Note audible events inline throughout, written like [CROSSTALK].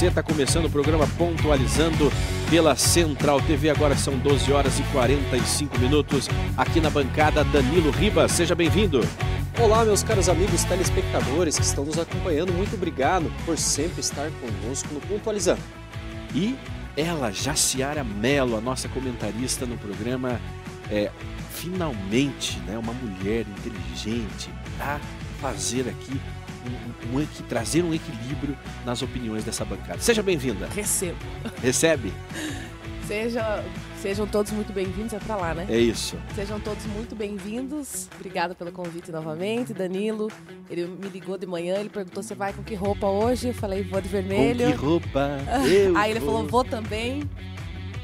a você. Está começando o programa Pontualizando pela Central TV. Agora são 12 horas e 45 minutos. Aqui na bancada, Danilo Ribas. Seja bem-vindo. Olá, meus caros amigos telespectadores que estão nos acompanhando. Muito obrigado por sempre estar conosco no Pontualizando. E ela, Jaciara Mello, a nossa comentarista no programa, é finalmente né, uma mulher inteligente para fazer aqui um, um, trazer um equilíbrio nas opiniões dessa bancada. Seja bem-vinda. Recebo. Recebe? Seja, sejam todos muito bem-vindos, é pra lá, né? É isso. Sejam todos muito bem-vindos. Obrigada pelo convite novamente, Danilo. Ele me ligou de manhã, ele perguntou se vai com que roupa hoje. Eu falei, vou de vermelho. Com que roupa? [LAUGHS] Eu Aí ele vou. falou, vou também.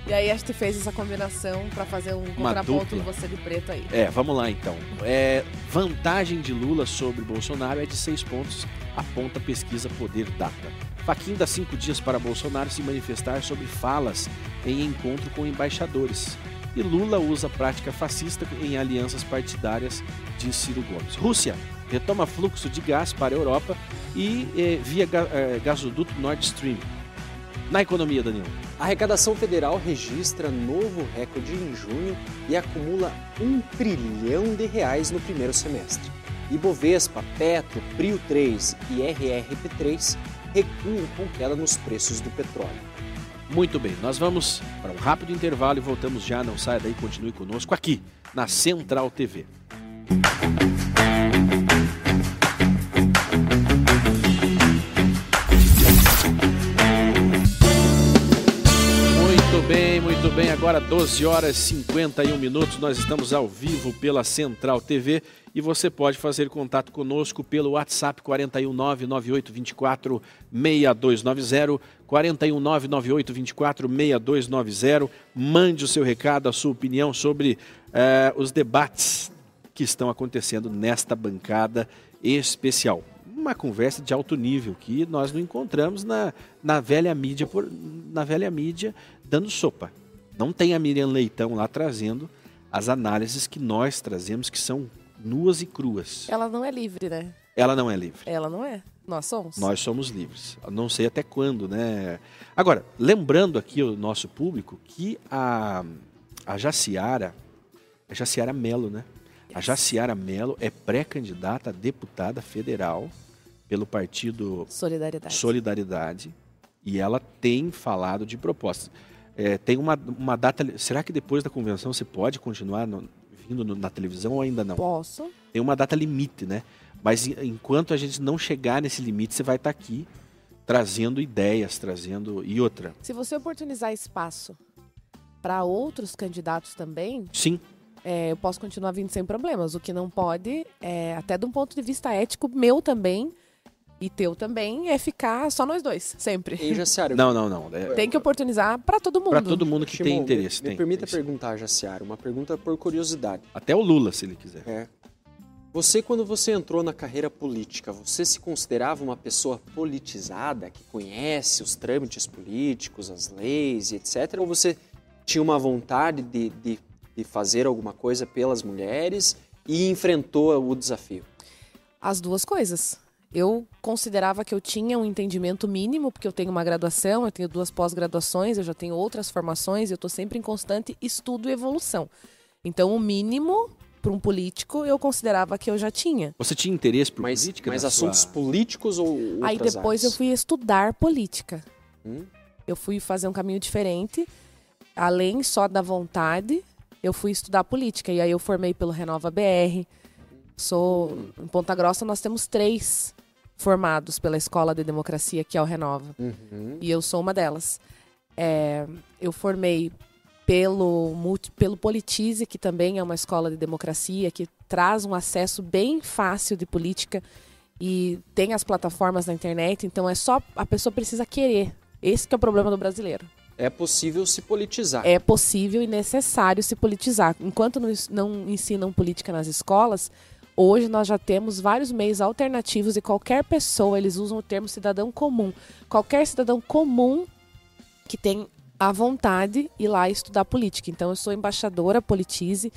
E aí a gente fez essa combinação para fazer um Uma contraponto dupla. você de preto aí. É, vamos lá então. É, vantagem de Lula sobre Bolsonaro é de seis pontos, aponta pesquisa Poder Data. Faquinha dá cinco dias para Bolsonaro se manifestar sobre falas em encontro com embaixadores. E Lula usa prática fascista em alianças partidárias de Ciro Gomes. Rússia retoma fluxo de gás para a Europa e eh, via eh, gasoduto Nord Stream. Na economia, Danilo. A arrecadação federal registra novo recorde em junho e acumula um trilhão de reais no primeiro semestre. Ibovespa, Petro, Prio 3 e RRP3 recuam com queda nos preços do petróleo. Muito bem, nós vamos para um rápido intervalo e voltamos já. Não saia daí, continue conosco aqui na Central TV. Muito bem. Agora 12 horas e 51 minutos. Nós estamos ao vivo pela Central TV e você pode fazer contato conosco pelo WhatsApp 4199824 6290, 4199824 6290. Mande o seu recado, a sua opinião sobre uh, os debates que estão acontecendo nesta bancada especial uma conversa de alto nível que nós não encontramos na, na velha mídia por, na velha mídia dando sopa. Não tem a Miriam Leitão lá trazendo as análises que nós trazemos que são nuas e cruas. Ela não é livre, né? Ela não é livre. Ela não é. Nós somos. Nós somos livres. Não sei até quando, né? Agora, lembrando aqui o nosso público que a, a Jaciara, a Jaciara Melo, né? A Jaciara Melo é pré-candidata a deputada federal pelo partido Solidariedade. Solidariedade e ela tem falado de propostas. É, tem uma, uma data. Será que depois da convenção você pode continuar no, vindo no, na televisão ou ainda não? Posso. Tem uma data limite, né? Mas enquanto a gente não chegar nesse limite, você vai estar tá aqui trazendo ideias, trazendo. E outra. Se você oportunizar espaço para outros candidatos também. Sim. É, eu posso continuar vindo sem problemas. O que não pode, é, até de um ponto de vista ético meu também, e teu também é ficar só nós dois, sempre. E Jaciara, não, não, não. É... Tem que oportunizar para todo mundo. Para todo mundo que Shimon, tem interesse. Me, tem, permita tem perguntar, Jaciara, uma pergunta por curiosidade. Até o Lula, se ele quiser. É. Você, quando você entrou na carreira política, você se considerava uma pessoa politizada, que conhece os trâmites políticos, as leis e etc? Ou você tinha uma vontade de, de, de fazer alguma coisa pelas mulheres e enfrentou o desafio? As duas coisas eu considerava que eu tinha um entendimento mínimo, porque eu tenho uma graduação, eu tenho duas pós-graduações, eu já tenho outras formações, eu estou sempre em constante estudo e evolução. Então, o mínimo para um político eu considerava que eu já tinha. Você tinha interesse por mas, política? Mas assuntos sua... políticos ou outras Aí depois áreas? eu fui estudar política. Hum? Eu fui fazer um caminho diferente, além só da vontade, eu fui estudar política. E aí eu formei pelo Renova BR. Sou em Ponta Grossa nós temos três formados pela Escola de Democracia, que é o Renova. Uhum. E eu sou uma delas. É, eu formei pelo, pelo Politize, que também é uma escola de democracia, que traz um acesso bem fácil de política e tem as plataformas na internet, então é só a pessoa precisa querer. Esse que é o problema do brasileiro. É possível se politizar. É possível e necessário se politizar. Enquanto não, não ensinam política nas escolas, Hoje nós já temos vários meios alternativos e qualquer pessoa, eles usam o termo cidadão comum. Qualquer cidadão comum que tem a vontade ir lá estudar política. Então eu sou embaixadora Politize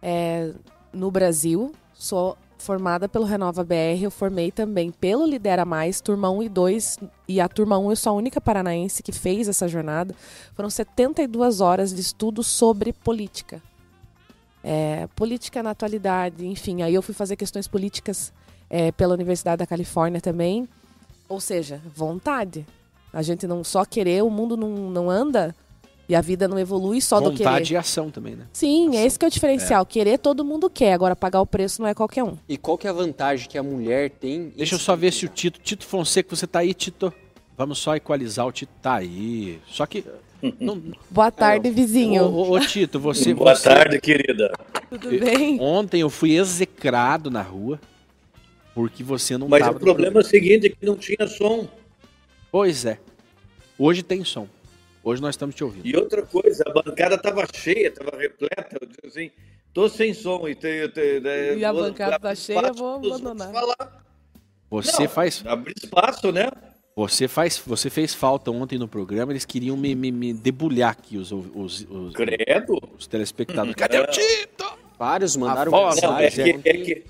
é, no Brasil, sou formada pelo Renova BR, eu formei também pelo Lidera Mais, turma 1 e 2, e a turma 1 eu sou a única paranaense que fez essa jornada. Foram 72 horas de estudo sobre política. É, política na atualidade, enfim. Aí eu fui fazer questões políticas é, pela Universidade da Califórnia também. Ou seja, vontade. A gente não só querer, o mundo não, não anda e a vida não evolui só Vontade do querer. e ação também, né? Sim, é esse que é o diferencial. Querer todo mundo quer, agora pagar o preço não é qualquer um. E qual que é a vantagem que a mulher tem? Deixa eu só ver se o Tito. Tito Fonseca, você tá aí, Tito? Vamos só equalizar o Tito. Tá aí. Só que. Não, Boa tarde, vizinho. ô, ô, ô, Tito, você. Boa você- tarde, querida. Tudo bem? Ontem eu fui execrado na rua porque você não Mas tava o no problema é o seguinte, é que não tinha som. Pois é. Hoje tem som. Hoje nós estamos te ouvindo. E outra coisa, a bancada estava cheia, estava repleta. Eu disse assim, tô sem som. E, te, te, te- E a vou bancada abrir tá cheia, espaço vou abandonar. falar. Você Não, faz. Abrir espaço, né? Você faz. Você fez falta ontem no programa. Eles queriam me, me, me debulhar aqui os, os, os, Credo. os telespectadores. Cadê o Tito? Vários mandaram voz, Não, é mensagem. que, é, que,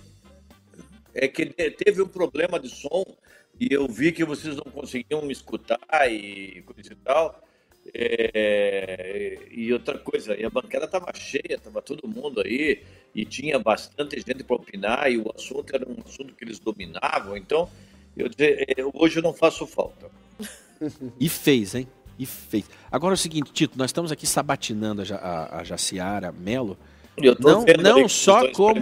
é que te- teve um problema de som e eu vi que vocês não conseguiam me escutar e coisa e tal. É, e outra coisa, a bancada estava cheia, estava todo mundo aí e tinha bastante gente para opinar e o assunto era um assunto que eles dominavam. Então, eu dizer, é, hoje eu não faço falta. E fez, hein? E fez. Agora é o seguinte, Tito, nós estamos aqui sabatinando a, a, a Jaciara Melo, Eu tô Não- vendo não só como-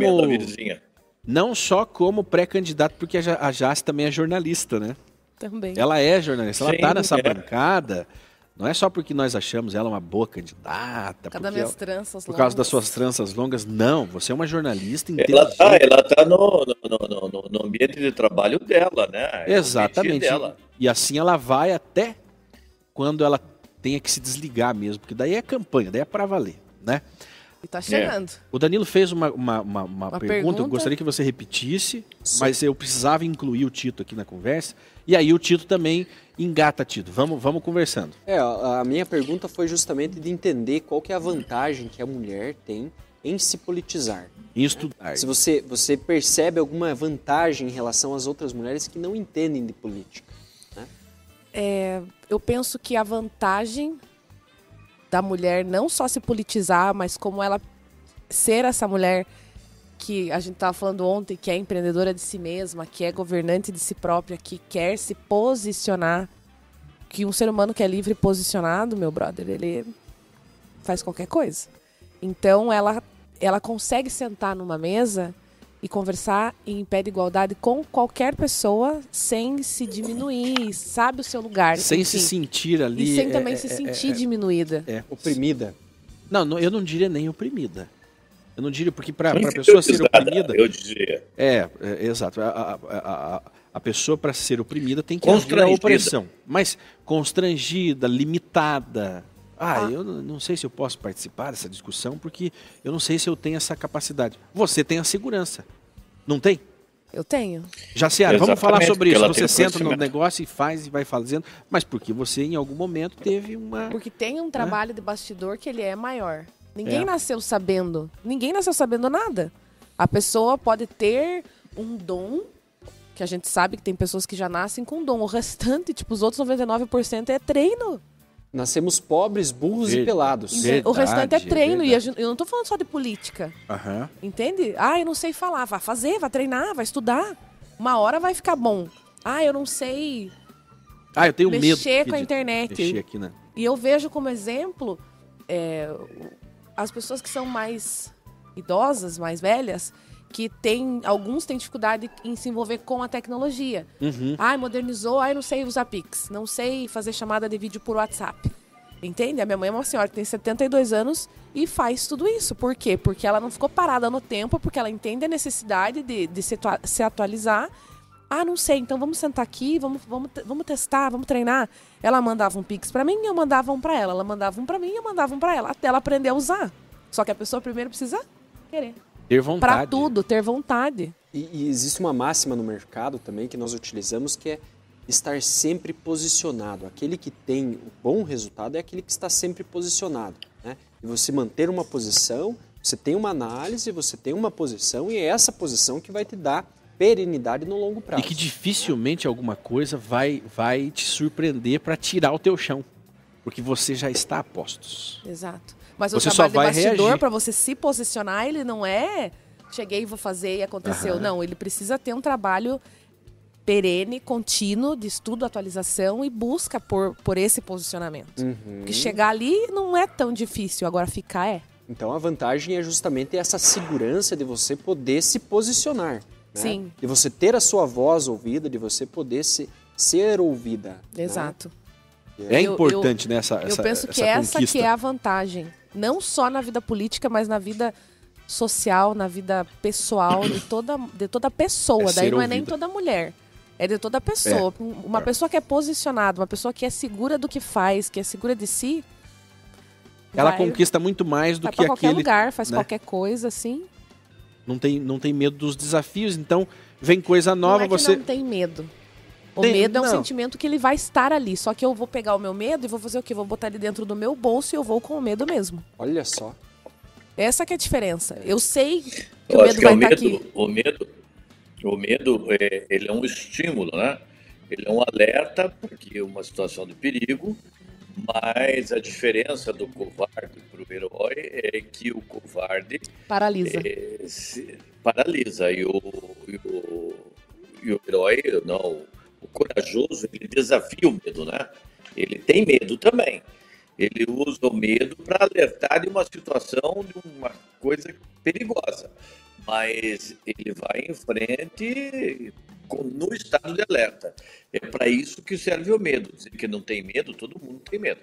não só como pré-candidato, porque a, Ja- a Jace também é jornalista, né? Também. Ela é jornalista, ela Sim, tá nessa é. bancada. Não é só porque nós achamos ela uma boa candidata, Cada minhas ela- tranças por causa das suas tranças longas. Não, você é uma jornalista Ela inteligente. tá, ela tá no, no, no, no- no ambiente de trabalho dela, né? É Exatamente. Dela. E assim ela vai até quando ela tenha que se desligar mesmo, porque daí é campanha, daí é para valer, né? E tá chegando. O Danilo fez uma, uma, uma- uma Uma pergunta, eu pergunta? gostaria que você repetisse, mas eu precisava incluir o Tito aqui na conversa. E aí o Tito também engata, Tito. Vamos, vamos conversando. É, a minha pergunta foi justamente de entender qual que é a vantagem que a mulher tem em se politizar. Em estudar. Se você, você percebe alguma vantagem em relação às outras mulheres que não entendem de política. É, eu penso que a vantagem da mulher não só se politizar, mas como ela ser essa mulher que a gente estava falando ontem, que é empreendedora de si mesma, que é governante de si própria, que quer se posicionar, que um ser humano que é livre posicionado, meu brother, ele faz qualquer coisa. Então ela ela consegue sentar numa mesa e conversar em pé de igualdade com qualquer pessoa sem se diminuir, sabe o seu lugar. Sem enfim. se sentir ali. E sem é, também é, se é, sentir é, diminuída. é. Oprimida. Não, não, eu não diria nem oprimida. Eu não diria, porque para a pessoa ser oprimida. Eu dizia. É, é, exato. A, a, a, a- pessoa, para ser oprimida, tem que haver a opressão. Mas constrangida, limitada. Ah, eu não sei se eu posso participar dessa discussão, porque eu não sei se eu tenho essa capacidade. Você tem a segurança. Não tem? Eu tenho. Jaciara, vamos falar sobre isso. Você senta no negócio e faz e vai fazendo, mas porque você em algum momento teve uma. Porque tem um trabalho de bastidor que ele é maior. Ninguém É. nasceu sabendo. Ninguém nasceu sabendo nada. A pessoa pode ter um dom, que a gente sabe que tem pessoas que já nascem com dom. O restante, tipo, os outros 99% é treino. Nascemos pobres, burros Ver- e pelados. Verdade, o restante é é treino. e a verdade. gente- eu não tô falando só de política. Aham. Entende? Ah, eu não sei falar. Vai fazer, vai treinar, vai estudar. Uma hora vai ficar bom. Ah, eu não sei Ah, eu tenho medo. mexer com a internet. Mexer aqui, né? E eu vejo como exemplo é, as pessoas que são mais idosas, mais velhas, que tem alguns têm dificuldade em se envolver com a tecnologia. Uhum. Ai, modernizou, ai, não sei usar Pix, não sei fazer chamada de vídeo por WhatsApp. Entende? A minha mãe é uma senhora que tem 72 anos e faz tudo isso. Por quê? Porque ela não ficou parada no tempo, porque ela entende a necessidade de, de se, se atualizar. Ah, não sei, então vamos sentar aqui, vamos, vamos, vamos testar, vamos treinar. Ela mandava um Pix pra mim, eu mandava um pra ela. Ela mandava um pra mim, eu mandava um pra ela. Até ela aprender a usar. Só que a pessoa primeiro precisa querer. Ter vontade. Pra tudo, ter vontade. E, e existe uma máxima no mercado também que nós utilizamos que é estar sempre posicionado. Aquele que tem o bom resultado é aquele que está sempre posicionado. Né? E você manter uma posição, Você tem uma análise, você tem uma posição e é essa posição que vai te dar perenidade no longo prazo. E que dificilmente alguma coisa vai, vai te surpreender para tirar o teu chão. Porque você já está a postos. Exato. Mas Você o só trabalho vai de bastidor, para você se posicionar, ele não é cheguei e vou fazer e aconteceu. Aham. Não, ele precisa ter um trabalho perene, contínuo, de estudo, atualização e busca por, por esse posicionamento. Uhum. Porque chegar ali não é tão difícil, agora ficar é. Então a vantagem é justamente essa segurança de você poder se posicionar. né? Sim. De você ter a sua voz ouvida, de você poder se, ser ouvida. né? Exato. É Eu- importante nessa Eu essa, penso que essa essa que é a vantagem. Não só na vida política, mas na vida social, na vida pessoal de toda, de toda pessoa. É Daí não é nem toda mulher. É de toda pessoa. Uma É. pessoa que é posicionada, uma pessoa que é segura do que faz, que é segura de si. Ela vai, conquista muito mais do vai que pra qualquer aquele. lugar, faz né? qualquer coisa, assim. Não tem, não tem medo dos desafios, então vem coisa não nova, é que você. não tem medo. O Tem- medo é um não. sentimento que ele vai estar ali. Só que eu vou pegar o meu medo e vou fazer o quê? Vou botar ele dentro do meu bolso e eu vou com o medo mesmo. Olha só. Essa que é a diferença. Eu sei que Eu o acho medo que vai o estar medo, aqui. o medo, o medo é, ele é um estímulo, né? Ele é um alerta porque é uma situação de perigo, mas a diferença do covarde para o herói é que o covarde Paralisa. se paralisa e o, e o, e o herói, não, o corajoso, ele desafia o medo, né? Ele tem medo também. Ele usa o medo para alertar de uma situação, de uma coisa perigosa. Mas ele vai em frente com- no estado de alerta. É para isso que serve o medo. Dizer que não tem medo, todo mundo tem medo.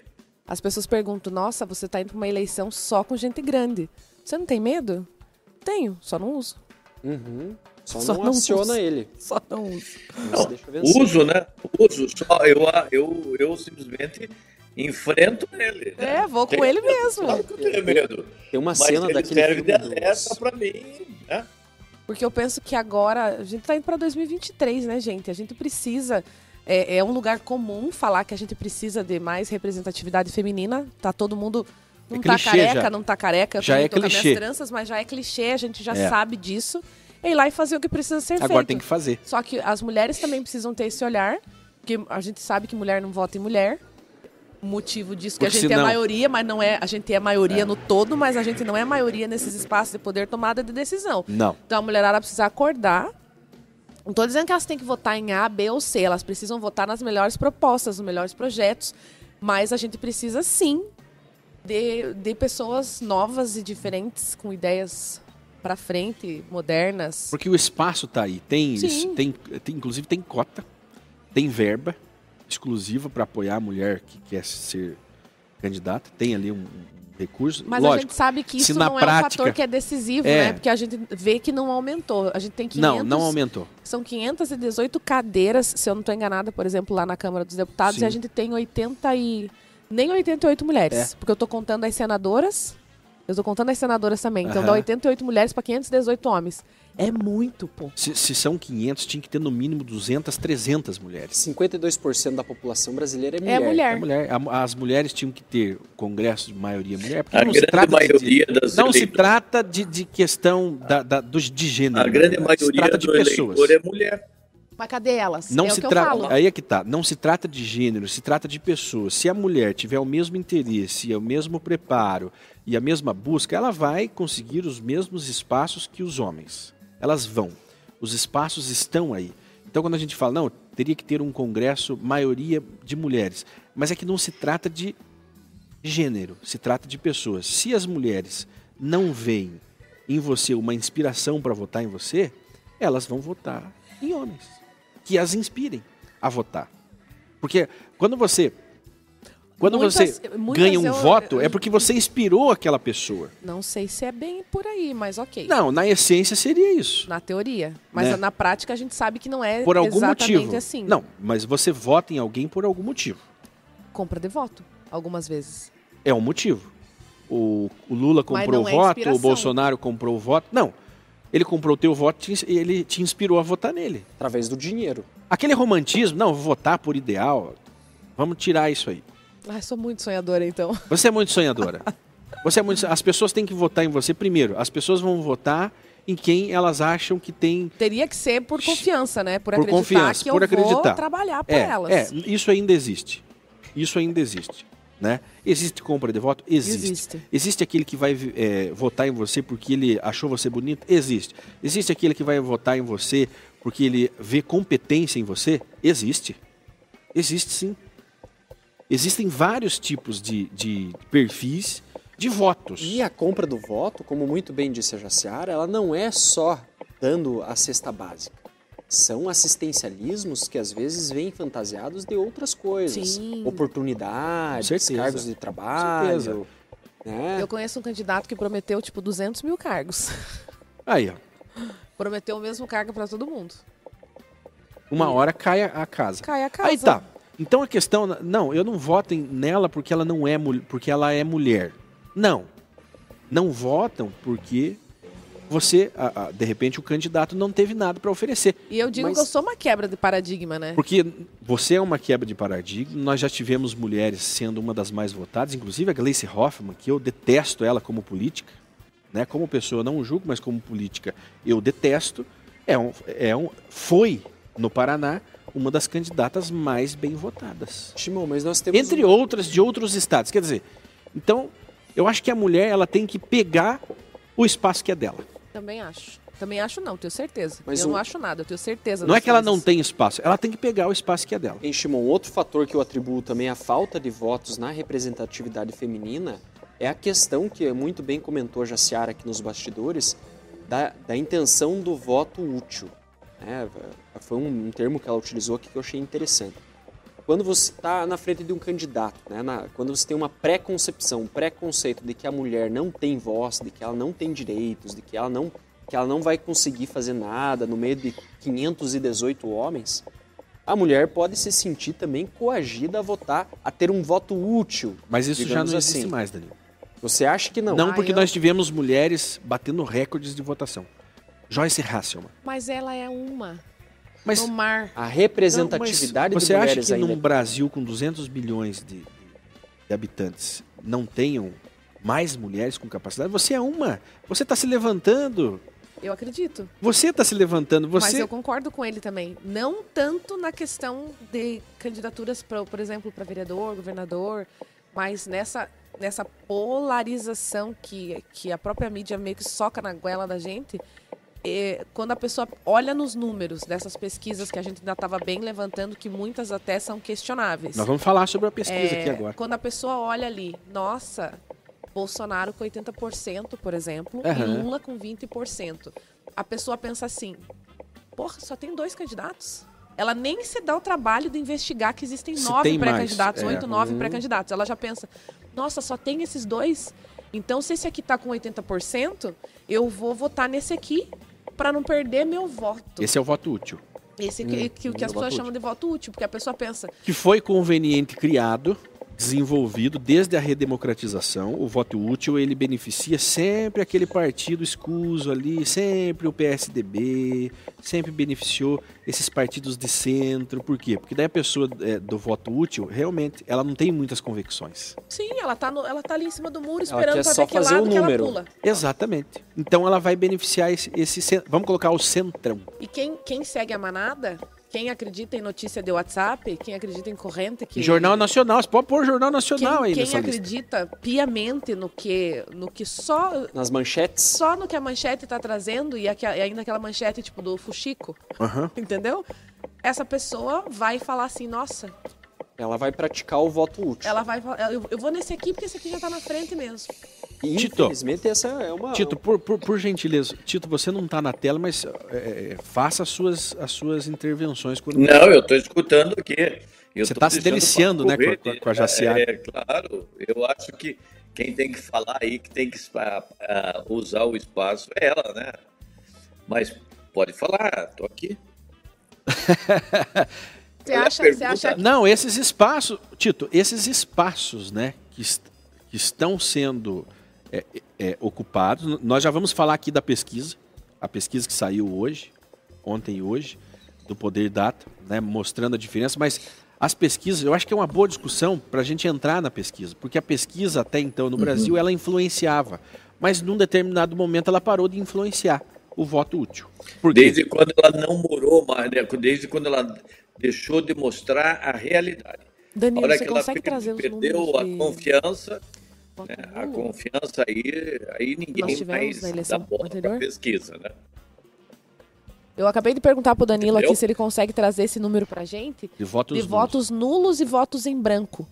As pessoas perguntam: Nossa, você tá indo pra uma eleição só com gente grande. Você não tem medo? Tenho, só não uso. Uhum. Só, Só não não aciona usa. ele. Só não uso. Não, Não, deixa eu vencer. uso, né? Uso. Só eu, eu, eu simplesmente enfrento ele. né? É, vou com Tenho ele mesmo. Claro que eu tenho medo. Tem uma Mas cena ele daquele serve filme de dos- alerta pra mim, né? Porque eu penso que agora, a gente tá indo pra 2023, né, gente? A gente precisa. É, é um lugar comum falar que a gente precisa de mais representatividade feminina. Tá todo mundo. Não É tá clichê careca, já. não tá careca. Eu Já é tô com as clichê. minhas tranças, mas já é clichê, a gente já É. sabe disso. É ir lá e fazer o que precisa ser Agora feito. tem que fazer. Só que as mulheres também precisam ter esse olhar, porque a gente sabe que mulher não vota em mulher. O motivo disso que a Porque gente é senão- maioria, mas não é. A gente é maioria no todo, mas a gente não é maioria nesses espaços de poder tomada de decisão. Não. Então a mulherada precisa acordar. Não tô dizendo que elas têm que votar em A, B ou C, elas precisam votar nas melhores propostas, nos melhores projetos, mas a gente precisa sim de, de pessoas novas e diferentes, com ideias para frente, modernas. Porque o espaço tá aí. Tem Sim. isso. Tem, tem, inclusive tem cota, tem verba exclusiva para apoiar a mulher que quer ser candidata. Tem ali um, recurso. Mas a Lógico. gente sabe que isso não é um prática- fator que é decisivo, É. né? Porque a gente vê que não aumentou. A gente tem 500, Não, não aumentou. São 518 cadeiras, se eu não estou enganada, por exemplo, lá na Câmara dos Deputados, Sim. e a gente tem 80 e... nem 88 mulheres. É. Porque eu estou contando as senadoras, eu estou contando as senadoras também. Então dá 88 mulheres para 518 homens. É muito, pô. Se, se são 500, tinha que ter no mínimo 200, 300 mulheres. 52% da população brasileira é mulher. É mulher. A mulher- a- as mulheres tinham que ter congresso de maioria mulher, porque A não se grande trata de- maioria das não se trata de, de questão da, da- dos- de gênero. A grande se maioria trata de do pessoas. eleitor é mulher. Mas cadê elas? Não é se trata. Aí é que tá. Não se trata de gênero, se trata de pessoas. Se a mulher tiver o mesmo interesse, o mesmo preparo e a mesma busca, ela vai conseguir os mesmos espaços que os homens. Elas vão. Os espaços estão aí. Então, quando a gente fala, não, teria que ter um congresso maioria de mulheres. Mas é que não se trata de gênero, se trata de pessoas. Se as mulheres não veem em você uma inspiração para votar em você, elas vão votar em homens que as inspirem a votar. Porque quando você quando Muitas- você muitas ganha um eu- voto, é porque você inspirou aquela pessoa. Não sei se é bem por aí, mas ok. Não, na essência seria isso. Na teoria. Mas Né? na prática a gente sabe que não é Por algum exatamente motivo. assim. Não, mas você vota em alguém por algum motivo. Compra de voto, algumas vezes. É um motivo. O, o Lula comprou o é voto, o inspiração. Bolsonaro comprou o voto. Não. Ele comprou o teu voto e ele te inspirou a votar nele. Através do dinheiro. Aquele romantismo, não, vou votar por ideal. Vamos tirar isso aí. Ai, sou muito sonhadora, então. [LAUGHS] Você é muito sonhadora. Você é muito, as pessoas têm que votar em você primeiro. As pessoas vão votar em quem elas acham que tem Teria que ser por confiança, né? Por, Por acreditar confiança, que por eu vou acreditar. trabalhar para é, elas. é, isso ainda existe. Isso ainda existe, né? Existe compra de voto? Existe. Existe. Existe aquele que vai é, votar em você porque ele achou você bonito? Existe. Existe aquele que vai votar em você porque ele vê competência em você? Existe. Existe sim. Existem vários tipos de, de perfis de votos. E a compra do voto, como muito bem disse a Jaciara, ela não é só dando a cesta básica. São assistencialismos que às vezes vêm fantasiados de outras coisas. Sim. Oportunidades, cargos de trabalho. Né? Eu conheço um candidato que prometeu, tipo, 200 mil cargos. [LAUGHS] Aí, ó. prometeu o mesmo cargo para todo mundo. Uma hora cai a, casa. Cai a casa. Aí tá. Então a questão, não, eu não voto nela porque ela não é porque ela é mulher. Não. Não votam porque você, a- a- de repente, o candidato não teve nada para oferecer. E eu digo Mas- que eu sou uma quebra de paradigma, né? Porque você é uma quebra de paradigma. Nós já tivemos mulheres sendo uma das mais votadas, inclusive a Gleice Hoffmann, que eu detesto ela como política, né? Como pessoa não julgo, mas como política eu detesto. É um, é um, foi no Paraná uma das candidatas mais bem votadas. Shimon, mas nós temos Entre um- outras de outros estados. Quer dizer, então eu acho que a mulher ela tem que pegar o espaço que é dela. Também acho. Também acho não, tenho certeza. Mas eu o- não acho nada, eu tenho certeza. Não é que ela não tem espaço, ela tem que pegar o espaço que é dela. Em Shimon, outro fator que eu atribuo também à falta de votos na representatividade feminina é a questão que muito bem comentou a Jaciara aqui nos bastidores, da, da intenção do voto útil. né? Foi um, um termo que ela utilizou aqui que eu achei interessante. Quando você está na frente de um candidato, né? na- quando você tem uma pré-concepção, um pré-conceito de que a mulher não tem voz, de que ela não tem direitos, de que ela não, que ela não vai conseguir fazer nada no meio de 518 homens, a mulher pode se sentir também coagida a votar, a ter um voto útil. Mas isso já não existe assim. mais, Danilo. Você acha que não? Não, Ah, porque eu- nós tivemos mulheres batendo recordes de votação. Joyce Hasselman. Mas ela é uma. Mas, no mar. A representatividade não, mas de você acha mulheres que ainda num Brasil com 200 bilhões de, de- habitantes não tenham mais mulheres com capacidade? Você é uma. Você está se levantando. Eu acredito. Você está se levantando. Mas Você eu concordo com ele também. Não tanto na questão de candidaturas, pra, por exemplo, para vereador, governador, mas nessa, nessa polarização que, que a própria mídia meio que soca na goela da gente. É, quando a pessoa olha nos números dessas pesquisas que a gente ainda estava bem levantando, que muitas até são questionáveis. Nós vamos falar sobre a pesquisa É, aqui agora. Quando a pessoa olha ali, nossa, Bolsonaro com 80%, por exemplo, Aham. e Lula com 20%. A pessoa pensa assim: porra, só tem dois candidatos? Ela nem se dá o trabalho de investigar que existem Se nove pré-candidatos, é. oito, nove Uhum. pré-candidatos. Ela já pensa: nossa, só tem esses dois? Então, se esse aqui tá com 80%, eu vou votar nesse aqui para não perder meu voto. Esse é o voto útil. Esse que, que, que é as pessoas útil. chamam de voto útil, porque a pessoa pensa: que foi conveniente criado, desenvolvido desde a redemocratização. O voto útil ele beneficia sempre aquele partido escuso ali, sempre o PSDB, sempre beneficiou esses partidos de centro. Por quê? Porque daí a pessoa é, do voto útil realmente ela não tem muitas convicções. Sim, ela tá, no- ela tá ali em cima do muro esperando só ver que lado o que ela número. pula. Exatamente. Então ela vai beneficiar esse, esse vamos colocar o centrão. E quem, quem segue a manada, quem acredita em notícia de WhatsApp, quem acredita em corrente, que Jornal Nacional, você pode pôr Jornal quem, Nacional aí quem nessa lista. acredita piamente no que, no que só nas manchetes. só no que a manchete tá trazendo e, aqua- e ainda aquela manchete tipo do Fuxico, Aham. entendeu? Essa pessoa vai falar assim, nossa, Ela vai praticar o voto útil. ela vai falar, eu, eu vou nesse aqui porque esse aqui já tá na frente mesmo. E, Tito. infelizmente, essa é uma. Tito, por, por, por gentileza, Tito, você não está na tela, mas é, é, faça as suas, as suas intervenções. Quando... Não, eu estou escutando aqui. Eu Você tô tá se deliciando, né, com a- com a Jaciara. É, claro. Eu acho que quem tem que falar aí, que tem que ah, usar o espaço é ela, né? Mas pode falar, tô aqui. [LAUGHS] Você acha, você acha Não, esses espaços, Tito, esses espaços, né, que, est- que estão sendo é, é, ocupados, nós já vamos falar aqui da pesquisa, a pesquisa que saiu hoje, ontem e hoje, do Poder Data, né, mostrando a diferença, mas as pesquisas, eu acho que é uma boa discussão para a gente entrar na pesquisa, porque a pesquisa até então no Brasil ela influenciava, mas num determinado momento ela parou de influenciar o voto útil. Por quê? Desde quando ela não morou mais, né? desde quando ela deixou de mostrar a realidade. Danilo, a hora você que ela consegue per- trazer os perdeu números a de confiança, né? a confiança aí, aí Nós ninguém tivemos mais na dá eleição bola para anterior? pesquisa, né? Eu acabei de perguntar pro Danilo Entendeu? aqui se ele consegue trazer esse número pra gente De votos, de nulos. votos nulos e votos em branco.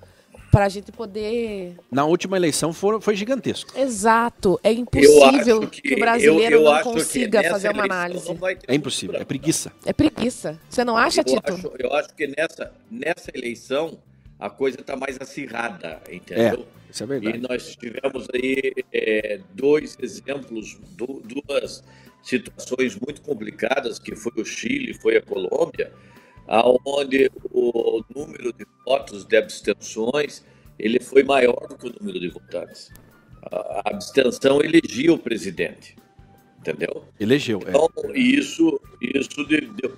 Pra gente poder. Na última eleição foram, foi gigantesco. Exato. É impossível que, que o brasileiro eu, eu não consiga fazer uma análise. É impossível, é preguiça. É preguiça. Você não acha, Eu Tito? acho, eu acho que nessa, nessa eleição a coisa está mais acirrada, entendeu? Isso é E verdade. nós tivemos aí é, dois exemplos, du- duas situações muito complicadas, que foi o Chile, foi a Colômbia, aonde o número de votos de abstenções ele foi maior do que o número de votantes. A abstenção elegia o presidente, entendeu? Elegeu. é. Então, isso, isso de- deu,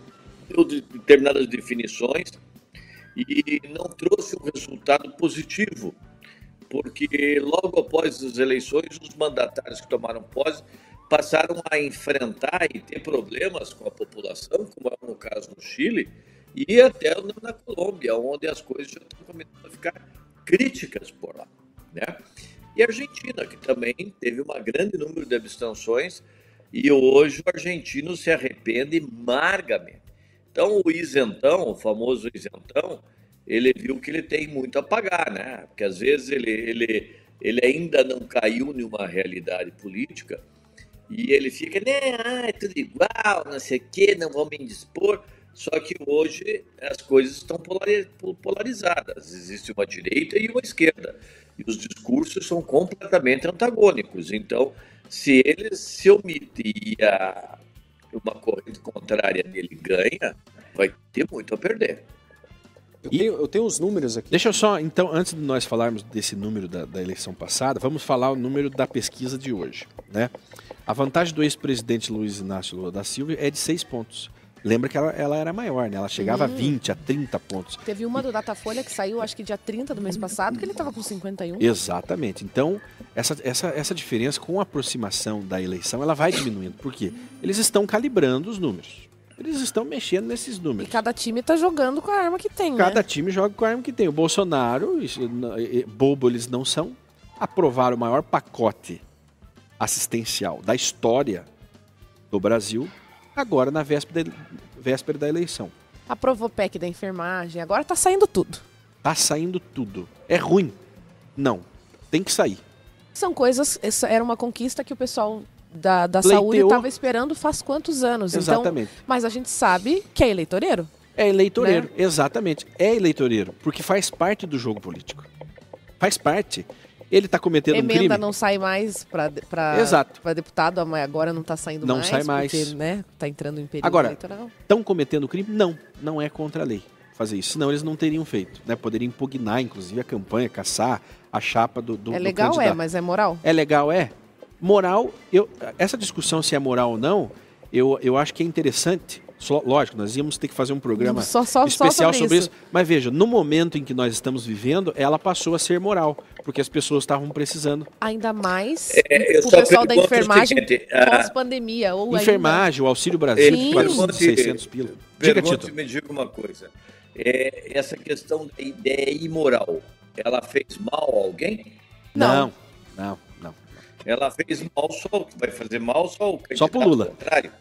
deu de- determinadas definições e não trouxe um resultado positivo, porque logo após as eleições, os mandatários que tomaram posse passaram a enfrentar e ter problemas com a população, como é no caso no Chile, e até na Colômbia, onde as coisas já estão começando a ficar críticas por lá. Né? E a Argentina, que também teve um grande número de abstenções, e hoje o argentino se arrepende amargamente. Então, o isentão, o famoso isentão, ele viu que ele tem muito a pagar, né? Porque às vezes ele, ele, ele ainda não caiu em uma realidade política e ele fica, né, ah, é tudo igual, não sei o quê, não vou me indispor. Só que hoje as coisas estão polari- polarizadas. Existe uma direita e uma esquerda. E os discursos são completamente antagônicos. Então, se ele se omite e a, uma corrente contrária dele ganha, vai ter muito a perder. Eu tenho, eu tenho os números aqui. Deixa eu só, então, antes de nós falarmos desse número da, da eleição passada, vamos falar o número da pesquisa de hoje. Né? A vantagem do ex-presidente Luiz Inácio Lula da Silva é de seis pontos. Lembra que ela, ela era maior, né? Ela chegava a 20, a 30 pontos. Teve uma do Datafolha que saiu, acho que dia 30 do mês passado, que ele tava com 51. Exatamente. Então, essa, essa, essa diferença com a aproximação da eleição, ela vai diminuindo. Por quê? Eles estão calibrando os números. Eles estão mexendo nesses E números. cada time tá jogando com a arma que tem, Cada né? time joga com a arma que tem. O Bolsonaro, isso, e- bobo eles não são, aprovaram o maior pacote assistencial da história do Brasil, agora na véspera, da- véspera da eleição. Aprovou PEC da enfermagem, agora tá saindo tudo. Tá saindo tudo. É ruim? Não. Tem que sair. São coisas, essa era uma conquista que o pessoal da, da Pleiteou. saúde estava esperando faz quantos anos. Então, Exatamente. mas a gente sabe que é eleitoreiro. É eleitoreiro, Né? exatamente. É eleitoreiro, porque faz parte do jogo político. Faz parte. Ele tá cometendo um Emenda crime. não sai mais para Exato. deputado, agora não tá saindo Não mais. sai mais. Porque, né, tá entrando em período Agora, eleitoral. Estão cometendo crime? Não, não é contra a lei fazer isso. Senão eles não teriam feito. Né? Poderiam impugnar, inclusive, a campanha, caçar a chapa do, do É do legal, é, candidato. mas é moral. É legal, é. Moral, eu, essa discussão se é moral ou não, eu, eu acho que é interessante. Só- lógico, nós íamos ter que fazer um programa Só- só- só especial sobre sobre isso. isso. Mas veja, no momento em que nós estamos vivendo, ela passou a ser moral, porque as pessoas estavam precisando. Ainda mais É, eu o só pessoal da enfermagem ah, pós-pandemia. Ou ainda- Enfermagem, o Auxílio Brasil, pergunte- 400, 600 pila. Diga, Tito. me diga uma coisa. É, essa questão da ideia imoral, ela fez mal a alguém? Não. Não, não, não. Ela fez mal só, vai fazer mal só o Só pro candidato Lula. contrário.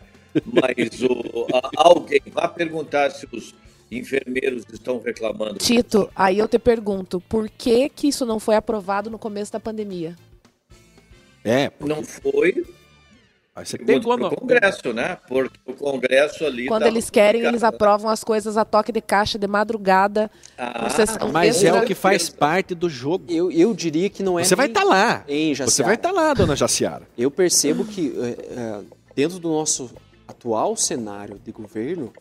Mas o, a- alguém vai perguntar se os enfermeiros estão reclamando. Tito, aí eu te pergunto, por que que isso não foi aprovado no começo da pandemia? É, Não foi aí você pegou no... Congresso, né? Porque o Congresso ali. Quando eles querem, eles complicado, aprovam as coisas a toque de caixa de madrugada. Ah. Mas é o que faz parte do jogo. Eu, eu diria que não é. Você vai estar lá. Hein, Você vai estar lá, dona Jaciara. Eu percebo que é, é, dentro do nosso atual cenário de governo,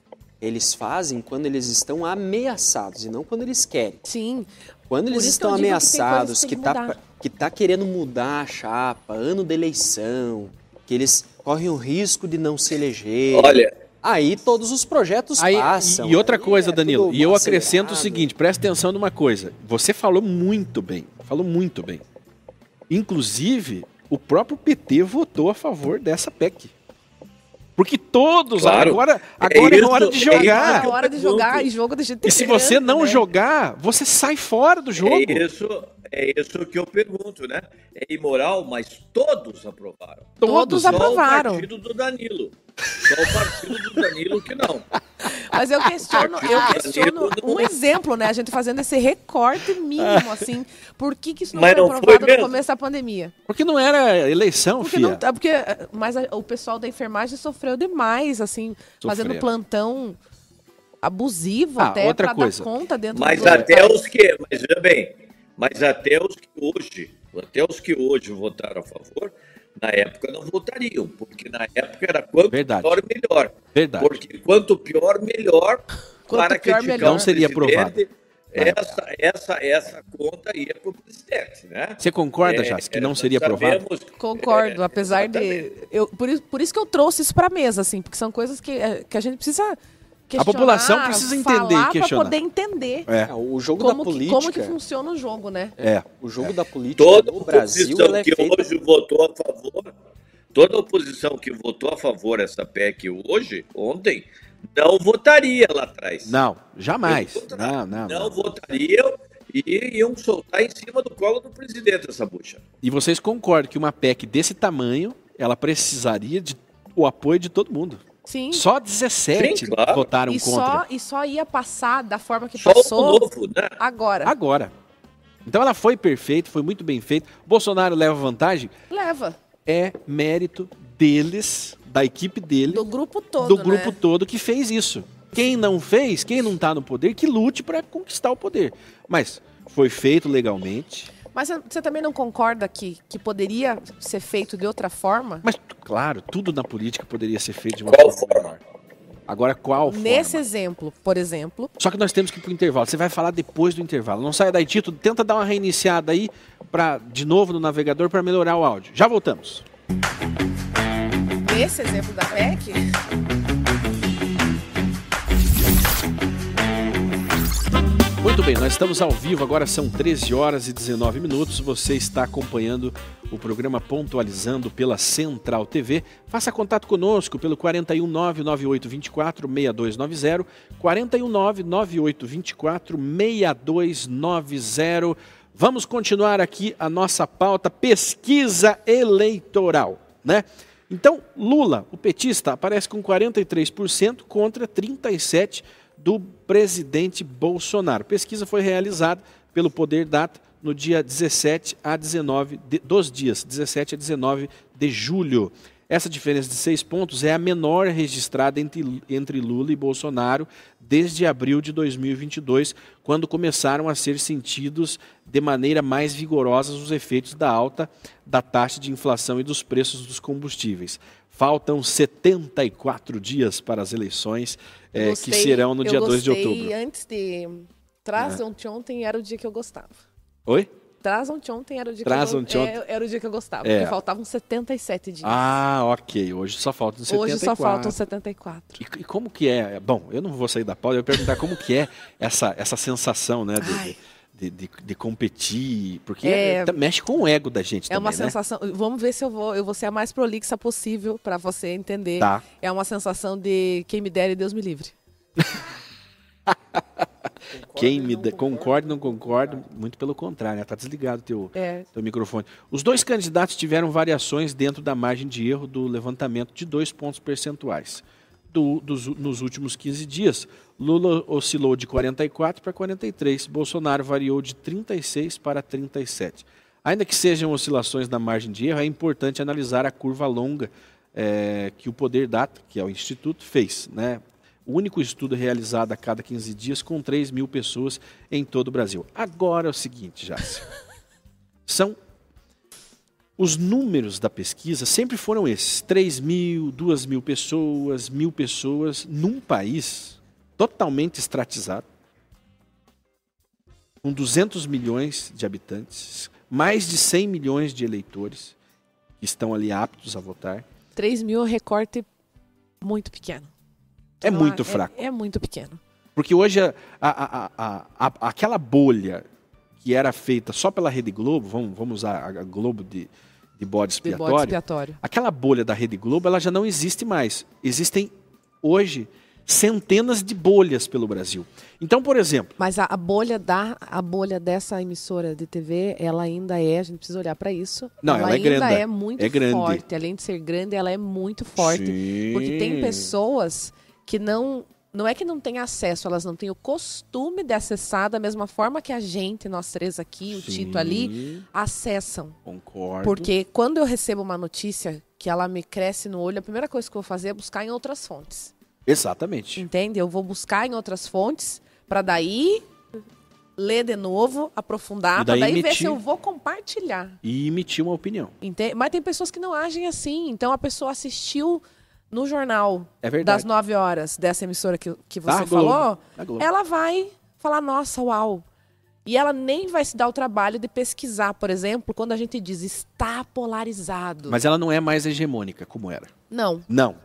eles fazem quando eles estão ameaçados e não quando eles querem. Sim, Quando eles que estão que ameaçados, que que, tem tá, que mudar. que tá querendo mudar a chapa, ano da eleição, que eles correm o risco de não se eleger. Olha, Aí todos os projetos Aí, passam. e outra coisa, é Danilo, e eu acrescento o seguinte, presta atenção numa coisa. Você falou muito bem, falou muito bem. Inclusive, o próprio PT votou a favor dessa PEC. Porque todos, Claro. agora, agora é, isso, hora de é jogar. É hora de jogar e jogo de gente E se você não jogar, você sai fora do jogo. É isso, é isso que eu pergunto, né? É imoral, mas todos aprovaram. Todos Só aprovaram. o partido do Danilo. Só o partido do Danilo que não. Mas eu questiono, eu questiono um exemplo, né? A gente fazendo esse recorte mínimo, assim. Por que, que isso não Mas foi não foi aprovado no mesmo? começo da pandemia? Porque não era eleição, Porque filha. não, tá- porque, eh, mas a- o pessoal da enfermagem sofreu demais, assim, fazendo plantão abusivo Ah, até outra pra coisa. dar conta dentro Mas do até os que, mas veja bem, mas até os que hoje, até os que hoje votaram a favor, na época não votariam, porque na época era quanto Verdade. pior, melhor. Verdade. Porque quanto pior, melhor [LAUGHS] Quanto para pior, criticar melhor. Não seria aprovado. Essa, essa, essa conta ia para o presidente, né? Você concorda, É, Jace, que é, não seria aprovado? Concordo, é, apesar de. exatamente. Eu, por, isso, por isso que eu trouxe isso pra mesa, assim, porque são coisas que, eh, que a gente precisa. Questionar, população precisa entender falar questionar. Poder entender É, É, o jogo como, da que, política. como que funciona o jogo, né? é. O jogo da política Toda no Brasil é que feita hoje votou a favor, toda oposição que votou a favor dessa PEC hoje, ontem, não votaria lá atrás. Não, jamais. Não, não, não não. votariam e iam soltar em cima do colo do presidente essa bucha. E vocês concordam que uma PEC desse tamanho, ela precisaria de o apoio de todo mundo. Sim. Só 17 Sim, claro. votaram e, contra. só, e só ia passar da forma que Só passou novo, né? agora. Agora. Então ela foi perfeita, foi muito bem feita. Bolsonaro leva vantagem. Leva. É mérito deles, da equipe dele, Do grupo todo. do grupo né? todo que fez isso. Quem não fez, quem não está no poder, que lute para conquistar o poder. Mas foi feito legalmente. Mas você- também não concorda que, que poderia ser feito de outra forma? Mas, claro, tudo na política poderia ser feito de uma Qual forma forma? melhor. Agora, qual Nesse forma? exemplo, por exemplo, Só que nós temos que ir pro intervalo. Você vai falar depois do intervalo. Não saia daí, Tito. Tenta dar uma reiniciada aí pra, de novo no navegador para melhorar o áudio. Já voltamos. nesse exemplo da PEC, Muito bem, nós estamos ao vivo, agora são 13 horas e 19 minutos. Você está acompanhando o programa Pontualizando pela Central TV. Faça contato conosco pelo 419-9824-6290, 419-9824-6290. Vamos continuar aqui a nossa pauta pesquisa eleitoral, né? Então, Lula, o petista, aparece com 43% contra 37% do presidente Bolsonaro. Pesquisa foi realizada pelo Poder Data no dia 17 a 19, de, dos dias 17 a 19 de julho. Essa diferença de seis pontos é a menor registrada entre, entre Lula e Bolsonaro desde abril de 2022, quando começaram a ser sentidos de maneira mais vigorosa os efeitos da alta da taxa de inflação e dos preços dos combustíveis. Faltam 74 dias para as eleições é, que gostei- serão no dia 2 de outubro. antes de... Traz ontem ontem era o dia que eu gostava. Oi? Traz ontem ontem era o dia Traz que eu, ontem ontem. é, era o dia que eu gostava. É. Faltavam 77 dias. Ah, ok. Hoje só faltam 74. Hoje só faltam 74. E, e como que é? Bom, eu não vou sair da pauta, eu ia perguntar como que é essa, essa sensação, né? De. De, de, de competir. Porque É- é- mexe com o ego da gente É também, uma né? sensação. Vamos ver se eu vou. Eu vou ser a mais prolixa possível para você entender. Tá. É uma sensação de quem me dera e Deus me livre. Quem me concorda, não concorda, muito pelo contrário, né? Tá desligado teu, É. teu microfone. Os dois candidatos tiveram variações dentro da margem de erro do levantamento de dois pontos percentuais. Do- dos- nos últimos 15 dias, Lula oscilou de 44 para 43, Bolsonaro variou de 36 para 37. Ainda que sejam oscilações na margem de erro, é importante analisar a curva longa eh, que o Poder Data, que é o Instituto, fez. Né? O único estudo realizado a cada 15 dias com 3 mil pessoas em todo o Brasil. Agora é o seguinte, Jássio. [LAUGHS] São os números da pesquisa sempre foram esses: 3 mil, 2 mil pessoas, mil pessoas, num país totalmente estratizado, com 200 milhões de habitantes, mais de 100 milhões de eleitores que estão ali aptos a votar. 3 mil é um recorte muito pequeno. É muito fraco. É, é, muito pequeno. Porque hoje a, a, a, aquela bolha que era feita só pela Rede Globo, vamos, vamos usar a Globo de, de bode expiatório, de bode expiatório, aquela bolha da Rede Globo ela já não existe mais. Existem hoje centenas de bolhas pelo Brasil. Então, por exemplo. Mas a, a, bolha da a bolha dessa emissora de TV, ela ainda é, a gente precisa olhar para isso. Não, ela, ela é ainda grande. é muito é grande. forte. Além de ser grande, ela é muito forte. Sim. Porque tem pessoas que não. Não é que não têm acesso, elas não têm o costume de acessar da mesma forma que a gente, nós três aqui, o Sim. Tito ali, acessam. Concordo. Porque quando eu recebo uma notícia que ela me cresce no olho, a primeira coisa que eu vou fazer é buscar em outras fontes. Exatamente. Entende? Eu vou buscar em outras fontes para daí ler de novo, aprofundar, para daí daí ver emitir. se eu vou compartilhar. E emitir uma opinião. Entende? Mas tem pessoas que não agem assim. Então a pessoa assistiu no jornal É das 9 horas dessa emissora que, que você Da falou, ela vai falar, nossa, uau. E ela nem vai se dar o trabalho de pesquisar, por exemplo, quando a gente diz está polarizado. Mas ela não é mais hegemônica como era. Não, Não.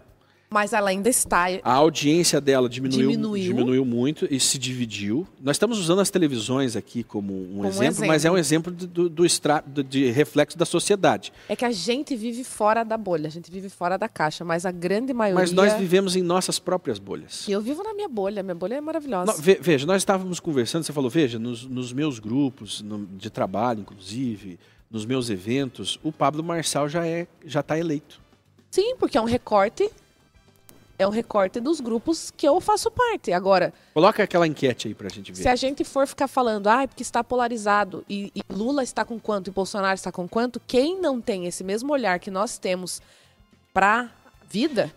Mas ela ainda está. A audiência dela diminuiu, Diminuiu. diminuiu muito e se dividiu. Nós estamos usando as televisões aqui como um Como exemplo, mas é um exemplo do, do, extra- do- de reflexo da sociedade. É que a gente vive fora da bolha, a gente vive fora da caixa, mas a grande maioria. Mas nós vivemos em nossas próprias bolhas. E eu vivo na minha bolha, minha bolha é maravilhosa. Nó- ve- veja, nós estávamos conversando, você falou, veja, nos, nos meus grupos no- de trabalho, inclusive, nos meus eventos, o Pablo Marçal já é já está eleito. Sim, porque é um recorte. É um recorte dos grupos que eu faço parte. Agora, Coloca aquela enquete aí pra gente ver. se a gente for ficar falando, ah, porque está polarizado e, e Lula está com quanto e Bolsonaro está com quanto, quem não tem esse mesmo olhar que nós temos para vida,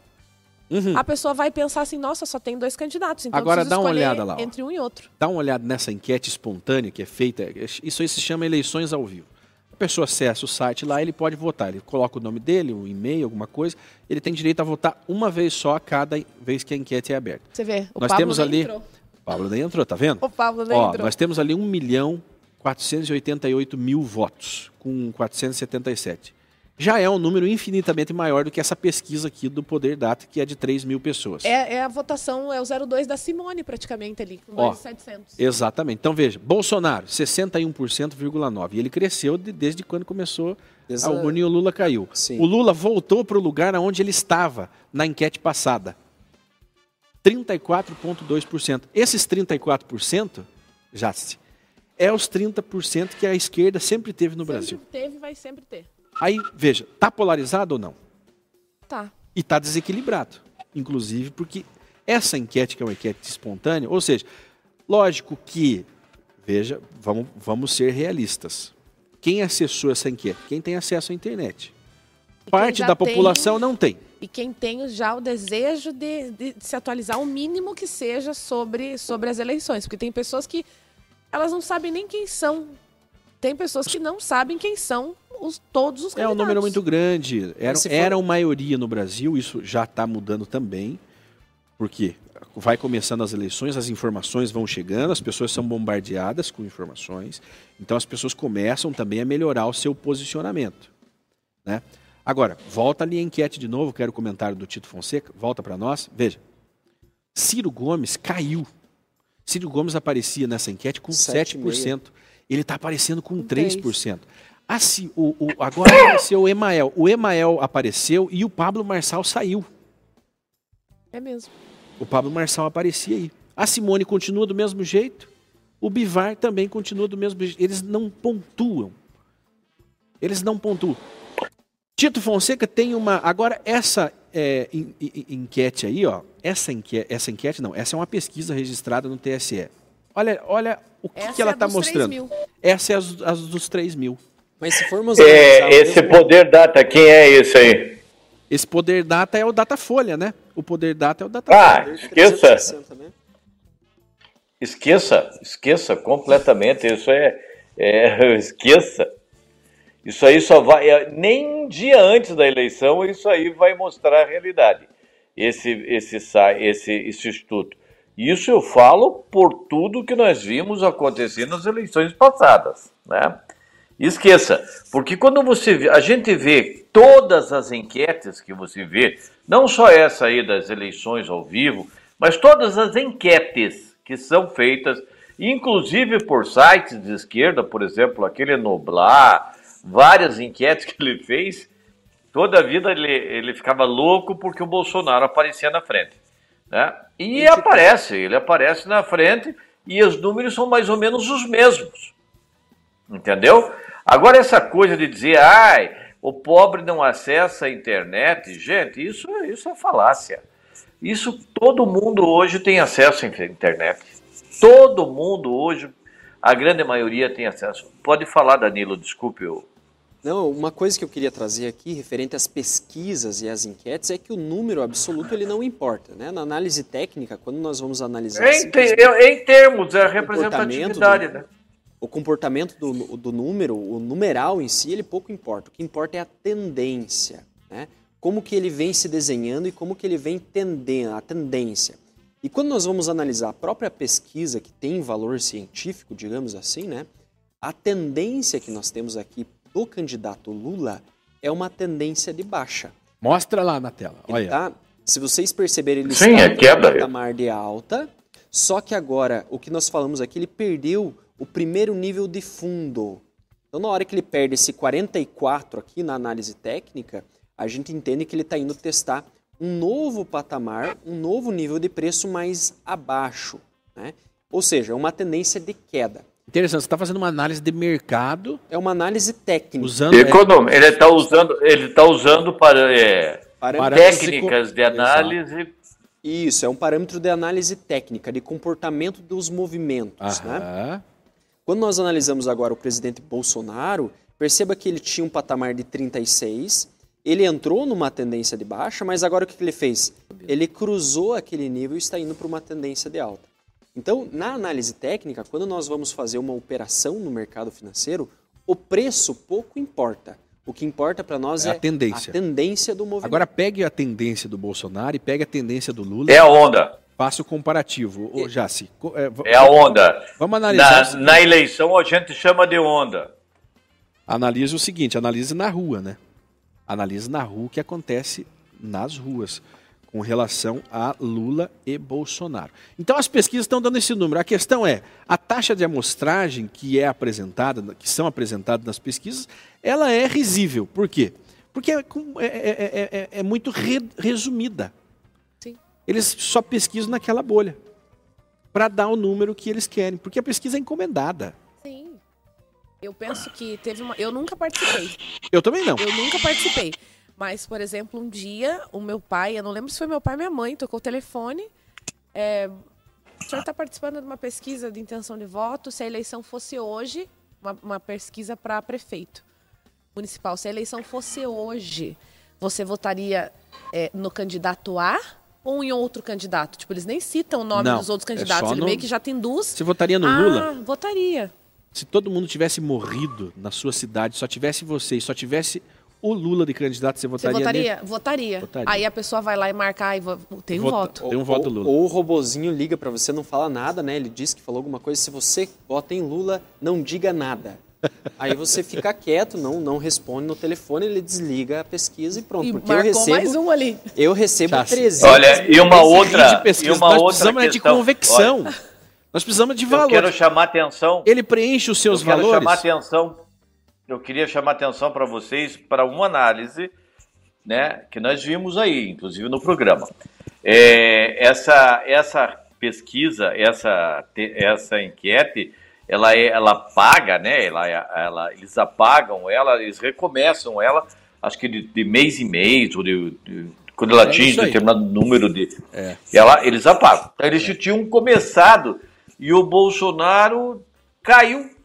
Uhum. a pessoa vai pensar assim, nossa, só tem dois candidatos, então Agora dá uma olhada lá, ó. entre um e outro. Dá uma olhada nessa enquete espontânea que é feita. Isso aí se chama eleições ao vivo. Pessoa acessa o site lá, ele pode votar. Ele coloca o nome dele, um e-mail, alguma coisa. Ele tem direito a votar uma vez só a cada vez que a enquete é aberta. Você vê, o Nós Pablo temos ali. entrou. O Pablo nem entrou, tá vendo? O Pablo nem Ó, entrou. nós temos ali 1 milhão 488 mil votos, com 477. Já é um número infinitamente maior do que essa pesquisa aqui do Poder Data, que é de 3 mil pessoas. É, é a votação, é o 02 da Simone praticamente ali, com Ó, 2,700. Exatamente. Então veja, Bolsonaro, 61,9%, e ele cresceu de- desde quando começou Desde a urna e o Lula caiu. Sim. O Lula voltou para o lugar onde ele estava na enquete passada. 34,2%. Esses 34%, já é os 30% que a esquerda sempre teve no Brasil. Sempre teve e vai sempre ter. Aí, veja, tá polarizado ou não? Tá. e está desequilibrado. Inclusive porque essa enquete, que é uma enquete espontânea, ou seja, lógico que, veja, vamos, vamos ser realistas. Quem acessou essa enquete? Quem tem acesso à internet. Parte da tem- população não tem. E quem tem já o desejo de, de se atualizar o mínimo que seja sobre, sobre as eleições. Porque tem pessoas que elas não sabem nem quem são. Tem pessoas que não sabem quem são os, todos os É candidatos. um número muito grande. Era, for- Eram maioria no Brasil, isso já está mudando também. Porque vai começando as eleições, as informações vão chegando, as pessoas são bombardeadas com informações. Então as pessoas começam também a melhorar o seu posicionamento. Né? Agora, volta ali a enquete de novo, quero o comentário do Tito Fonseca, volta para nós. Veja, Ciro Gomes caiu. Ciro Gomes aparecia nessa enquete com 7%. Ele está aparecendo com Com três. 3%. Ah, se, o, o- agora apareceu o Emael. O Emael apareceu e o Pablo Marçal saiu. É mesmo. O Pablo Marçal aparecia aí. A Simone continua do mesmo jeito. O Bivar também continua do mesmo jeito. Eles não pontuam. Eles não pontuam. Tito Fonseca tem uma. Agora, essa é, en- en- enquete aí, ó. Essa enquete, essa enquete não, essa é uma pesquisa registrada no TSE. Olha, olha o que, que ela é está dos 3 mostrando. mil. Essa é as, as dos 3 mil. Mas se formos É, esse mesmo- poder data, quem é esse aí? Esse poder data é o Datafolha, né? O poder data é o Ah, Datafolha. esqueça. 360, né? Esqueça, esqueça completamente. Isso é, é [LAUGHS] esqueça. Isso aí só vai. é, Nem um dia antes da eleição, isso aí vai mostrar a realidade. Esse, esse, esse, esse instituto. Isso eu falo por tudo que nós vimos acontecer nas eleições passadas, né? Esqueça, porque quando você vê, a gente vê todas as enquetes que você vê, não só essa aí das eleições ao vivo, Mas todas as enquetes que são feitas, inclusive por sites de esquerda, por exemplo, aquele Noblar, várias enquetes que ele fez, toda a vida ele, ele ficava louco porque o Bolsonaro aparecia na frente. Né? E aparece, ele aparece na frente e os números são mais ou menos os mesmos. Entendeu? Agora, essa coisa de dizer, ai, o pobre não acessa a internet, gente, isso, isso é falácia. Isso todo mundo hoje tem acesso à internet. Todo mundo hoje, a grande maioria tem acesso. Pode falar, Danilo, desculpe eu. Não, uma coisa que eu queria trazer aqui, referente às pesquisas e às enquetes, é que o número absoluto ele não importa. Né? Na análise técnica, quando nós vamos analisar. Em, te, em termos, é a representatividade, do, né? O comportamento do, do número, o numeral em si, ele pouco importa. O que importa é a tendência. Né? Como que ele vem se desenhando e como que ele vem tendendo, a tendência. E quando nós vamos analisar a própria pesquisa que tem valor científico, digamos assim, né? A tendência que nós temos aqui do candidato Lula é uma tendência de baixa. Mostra lá na tela. Ele Olha. Tá, se vocês perceberem, ele Sim, está é queda. no patamar de alta, só que agora, o que nós falamos aqui, ele perdeu o primeiro nível de fundo. Então, na hora que ele perde esse 44 aqui na análise técnica, a gente entende que ele está indo testar um novo patamar, um novo nível de preço mais abaixo. Né? Ou seja, uma tendência de queda. Interessante, você está fazendo uma análise de mercado. É uma análise técnica. Usando Econômico. Ele está usando, ele tá usando para é, técnicas de análise. Exato. Isso, é um parâmetro de análise técnica, de comportamento dos movimentos. Né? Quando nós analisamos agora o presidente Bolsonaro, perceba que ele tinha um patamar de 36, ele entrou numa tendência de baixa, mas agora o que ele fez? Ele cruzou aquele nível e está indo para uma tendência de alta. Então, na análise técnica, quando nós vamos fazer uma operação no mercado financeiro, o preço pouco importa. O que importa para nós é, é, a tendência. a tendência do movimento. Agora pegue a tendência do Bolsonaro e pegue a tendência do Lula. É a onda. Faça o comparativo. Ô, Jaci, é, é a onda. Vamos analisar. Na, na, eleição a gente chama de onda. Analise o seguinte, analise na rua, né? Analise na rua o que acontece nas ruas com relação a Lula e Bolsonaro. Então as pesquisas estão dando esse número. A questão é, a taxa de amostragem que é apresentada, que são apresentadas nas pesquisas, ela é risível. Por quê? Porque é, é, é, é muito re, resumida. Sim. Eles só pesquisam naquela bolha para dar o número que eles querem, porque a pesquisa é encomendada. Sim. Eu penso que teve uma. Eu nunca participei. Eu também não. Eu nunca participei. Mas, por exemplo, um dia, o meu pai, eu não lembro se foi meu pai ou minha mãe, tocou o telefone. É, o senhor está participando de uma pesquisa de intenção de voto. Se a eleição fosse hoje, uma, uma pesquisa para prefeito municipal, se a eleição fosse hoje, você votaria é, no candidato A ou em outro candidato? Tipo, eles nem citam o nome não, dos outros candidatos. É Ele no... meio que já tem duas. Você votaria no ah, Lula? votaria. Se todo mundo tivesse morrido na sua cidade, só tivesse você e só tivesse o Lula de candidato, você votaria? Você votaria? Nele? Votaria. votaria. Aí a pessoa vai lá e marcar e tem um Vota, voto. Tem um voto Lula. Ou, ou o robozinho liga para você, não fala nada, né? Ele disse que falou alguma coisa. Se você vota em Lula, não diga nada. [LAUGHS] Aí você fica quieto, não, não responde no telefone, ele desliga a pesquisa e pronto. E porque eu recebo, mais um ali. Eu recebo Já 300. Olha, e uma outra, de pesquisa, e uma nós outra precisamos questão. de convecção. Olha, nós precisamos de valor. Eu quero chamar atenção. Ele preenche os seus eu quero valores. chamar atenção. Eu queria chamar atenção para vocês para uma análise, né, que nós vimos aí, inclusive no programa. É, essa essa pesquisa, essa essa enquete, ela é, ela paga, né? Ela, ela, eles apagam ela, eles recomeçam ela, acho que de, de mês em mês, ou de, de quando ela atinge é determinado número de. É. Ela, eles apagam. Então, eles tinham começado e o Bolsonaro caiu.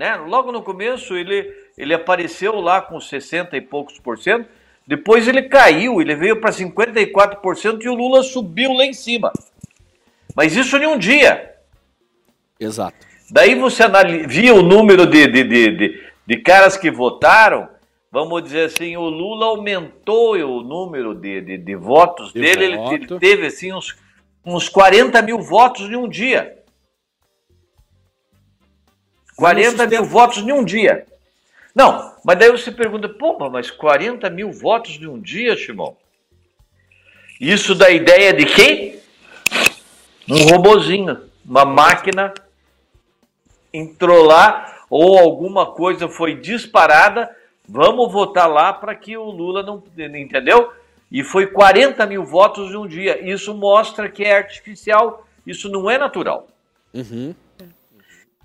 Né? Logo no começo ele, ele apareceu lá com 60 e poucos por cento, depois ele caiu, ele veio para 54% e o Lula subiu lá em cima. Mas isso em um dia. Exato. Daí você via o número de, de, de, de, de caras que votaram, vamos dizer assim, o Lula aumentou o número de, de, de votos De dele, ele, voto. ele teve assim uns, uns 40 mil votos em um dia. 40 mil votos em um dia. Não, mas daí você pergunta, pô, mas 40 mil votos em um dia, Simão? Isso dá ideia de quem? Um robozinho, uma máquina entrou lá ou alguma coisa foi disparada, vamos votar lá para que o Lula não. Entendeu? E foi 40 mil votos em um dia. Isso mostra que é artificial, isso não é natural. Uhum.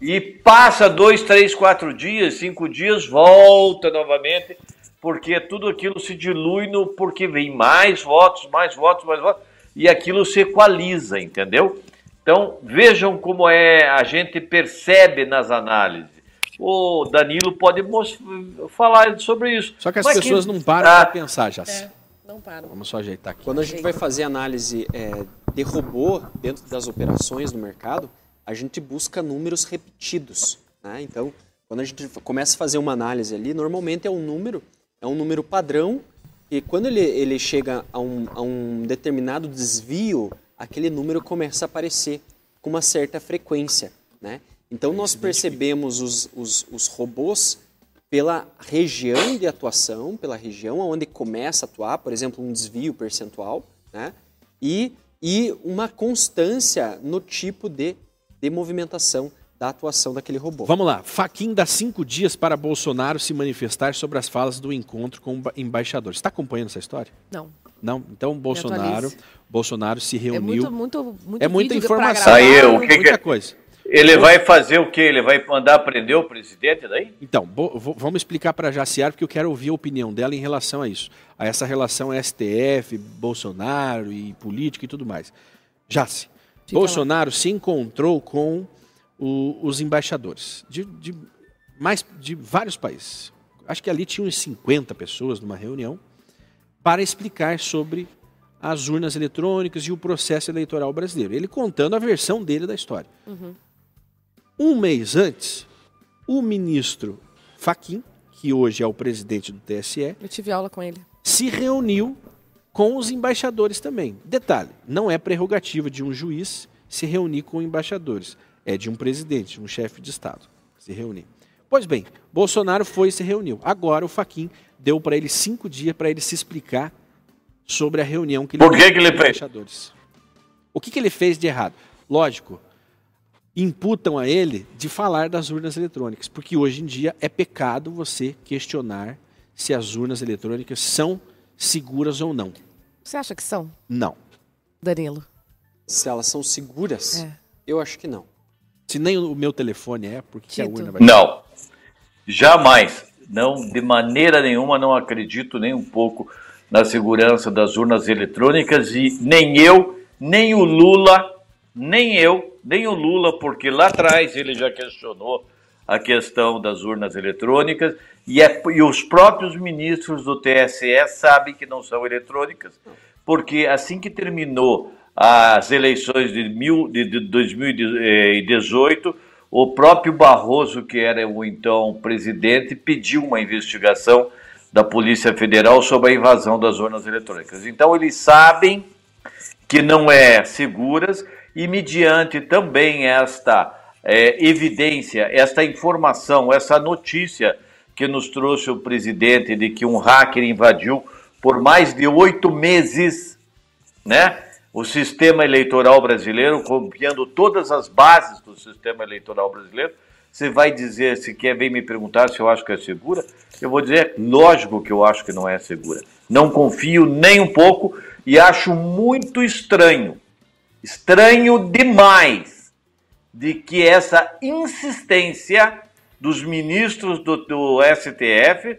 E passa dois, três, quatro dias, cinco dias, volta novamente, porque tudo aquilo se dilui no porque vem mais votos, mais votos, mais votos, e aquilo se equaliza, entendeu? Então vejam como é a gente percebe nas análises. O Danilo pode falar sobre isso. Só que as Mas pessoas que... não param ah, para pensar, já. É, não param. Vamos só ajeitar aqui. Quando a gente vai fazer análise é, de robô dentro das operações no mercado, a gente busca números repetidos. Né? Então, quando a gente começa a fazer uma análise ali, normalmente é um número, é um número padrão, e quando ele, ele chega a um, a um determinado desvio, aquele número começa a aparecer com uma certa frequência. Né? Então, nós percebemos os, os, os robôs pela região de atuação, pela região onde começa a atuar, por exemplo, um desvio percentual, né? e, e uma constância no tipo de de movimentação da atuação daquele robô. Vamos lá. Faquin dá cinco dias para Bolsonaro se manifestar sobre as falas do encontro com o embaixador. Está acompanhando essa história? Não. Não. Então Bolsonaro, Bolsonaro se reuniu. É muito, muito, muito é muita informação. Aí, o que muita que... coisa. Ele vai fazer o quê? Ele vai mandar prender o presidente daí? Então, vamos explicar para a Jaciar, porque eu quero ouvir a opinião dela em relação a isso. A essa relação STF, Bolsonaro e política e tudo mais. Jaci, Fica Bolsonaro lá. se encontrou com o, os embaixadores de, de, mais, de vários países. Acho que ali tinha uns 50 pessoas numa reunião para explicar sobre as urnas eletrônicas e o processo eleitoral brasileiro. Ele contando a versão dele da história. Uhum. Um mês antes, o ministro Faquim, que hoje é o presidente do TSE, eu tive aula com ele, se reuniu com os embaixadores também. Detalhe: não é prerrogativa de um juiz se reunir com embaixadores, é de um presidente, um chefe de Estado se reunir. Pois bem, Bolsonaro foi e se reuniu. Agora o Faquin deu para ele cinco dias para ele se explicar sobre a reunião que ele Por que, que ele fez? embaixadores. O que, que ele fez de errado? Lógico, imputam a ele de falar das urnas eletrônicas, porque hoje em dia é pecado você questionar se as urnas eletrônicas são seguras ou não. Você acha que são? Não. Danilo. Se elas são seguras, é. eu acho que não. Se nem o meu telefone é, porque que a urna vai Não. Jamais. Não, de maneira nenhuma, não acredito nem um pouco na segurança das urnas eletrônicas e nem eu, nem o Lula, nem eu, nem o Lula, porque lá atrás ele já questionou a questão das urnas eletrônicas e, é, e os próprios ministros do TSE sabem que não são eletrônicas, porque assim que terminou as eleições de, mil, de, de 2018, o próprio Barroso, que era o então presidente, pediu uma investigação da Polícia Federal sobre a invasão das urnas eletrônicas. Então eles sabem que não é seguras e mediante também esta é, evidência, esta informação, essa notícia que nos trouxe o presidente de que um hacker invadiu por mais de oito meses, né? O sistema eleitoral brasileiro, copiando todas as bases do sistema eleitoral brasileiro. Você vai dizer, se quer vir me perguntar se eu acho que é segura, eu vou dizer, lógico que eu acho que não é segura. Não confio nem um pouco e acho muito estranho, estranho demais, de que essa insistência dos ministros do, do STF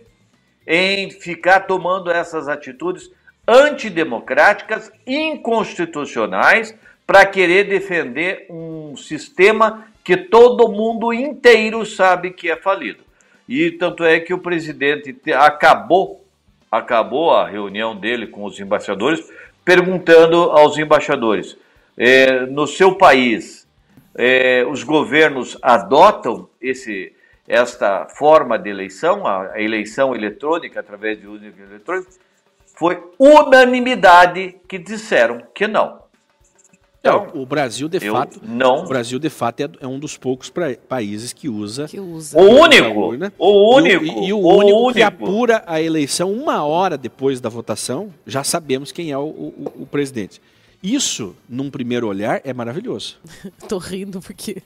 em ficar tomando essas atitudes antidemocráticas, inconstitucionais, para querer defender um sistema que todo mundo inteiro sabe que é falido. E tanto é que o presidente acabou, acabou a reunião dele com os embaixadores, perguntando aos embaixadores: eh, no seu país, eh, os governos adotam esse esta forma de eleição, a eleição eletrônica através de urna eletrônica, foi unanimidade que disseram que não. Então, o Brasil de fato, não. O Brasil de fato é, é um dos poucos pra, países que usa, que usa. o único, urna, o único, e, e, e o, o, único, único que apura a eleição uma hora depois da votação, já sabemos quem é o, o, o presidente. Isso, num primeiro olhar, é maravilhoso. [LAUGHS] Tô rindo porque.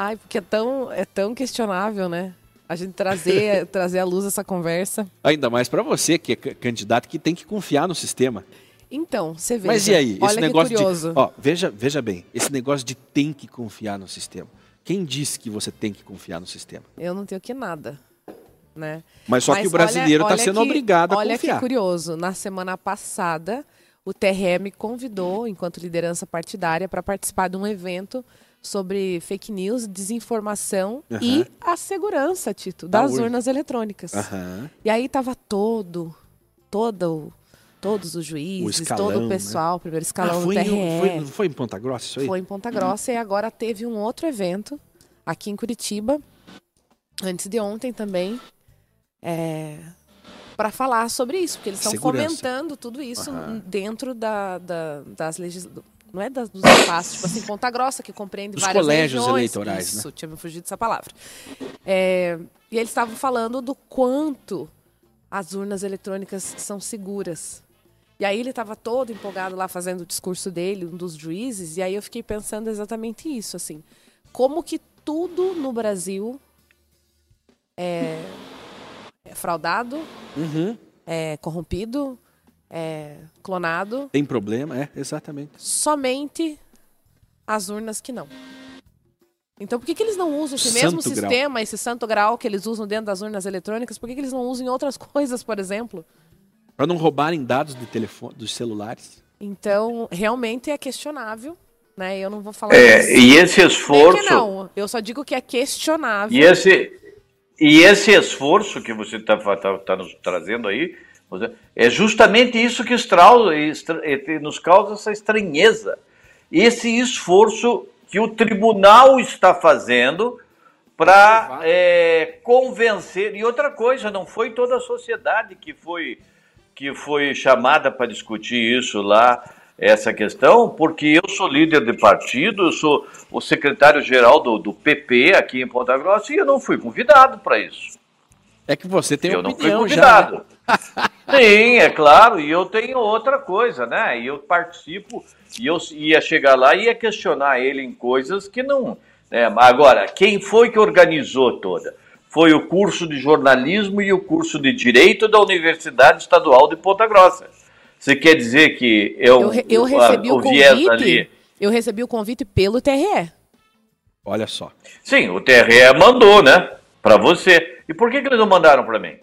Ai, porque é tão, é tão questionável, né? A gente trazer, [LAUGHS] trazer à luz essa conversa. Ainda mais para você, que é candidato que tem que confiar no sistema. Então, você vê. Mas e aí? Olha esse negócio curioso. de. Ó, veja, veja bem, esse negócio de tem que confiar no sistema. Quem disse que você tem que confiar no sistema? Eu não tenho que nada. Né? Mas só Mas que o brasileiro está sendo que, obrigado a olha confiar. Olha que curioso. Na semana passada, o TRE me convidou, enquanto liderança partidária, para participar de um evento sobre fake news, desinformação uhum. e a segurança, Tito, das urnas eletrônicas. Uhum. E aí estava todo, todo todos os juízes, o escalão, todo o né? pessoal, né? primeiro escalão ah, foi do TRE. Em, foi, foi, em Ponta Grossa isso aí? Foi em Ponta Grossa e agora teve um outro evento aqui em Curitiba, antes de ontem também, é, para falar sobre isso, porque eles estão fomentando tudo isso uhum. dentro da, da, das legislações. Não é das, dos espaços, tipo assim, Ponta Grossa, que compreende Os várias colégios regiões. eleitorais, Isso, né? tinha me fugido dessa palavra. É, e eles estavam falando do quanto as urnas eletrônicas são seguras. E aí ele estava todo empolgado lá fazendo o discurso dele, um dos juízes, e aí eu fiquei pensando exatamente isso, assim, como que tudo no Brasil é, é fraudado, uhum. é corrompido, é clonado. Tem problema, é, exatamente. Somente as urnas que não. Então por que, que eles não usam esse santo mesmo grau. sistema, esse santo grau que eles usam dentro das urnas eletrônicas? Por que, que eles não usam em outras [LAUGHS] coisas, por exemplo? Para não roubarem dados do telefone, dos celulares. Então, realmente é questionável, né? Eu não vou falar. É, e esse esforço. que não, eu só digo que é questionável. E esse, e esse esforço que você está tá, tá nos trazendo aí é justamente isso que nos causa essa estranheza. Esse esforço que o tribunal está fazendo para é, convencer. E outra coisa, não foi toda a sociedade que foi que foi chamada para discutir isso lá, essa questão, porque eu sou líder de partido, eu sou o secretário-geral do, do PP aqui em Ponta Grossa e eu não fui convidado para isso. É que você tem eu opinião não fui convidado. Já, né? [LAUGHS] Sim, é claro, e eu tenho outra coisa, né? E eu participo, e eu ia chegar lá e ia questionar ele em coisas que não. Né? Agora, quem foi que organizou toda? foi o curso de jornalismo e o curso de direito da Universidade Estadual de Ponta Grossa. Você quer dizer que eu, eu, eu recebi a, o, o convite, ali... Eu recebi o convite pelo TRE. Olha só. Sim, o TRE mandou, né? Para você. E por que, que eles não mandaram para mim?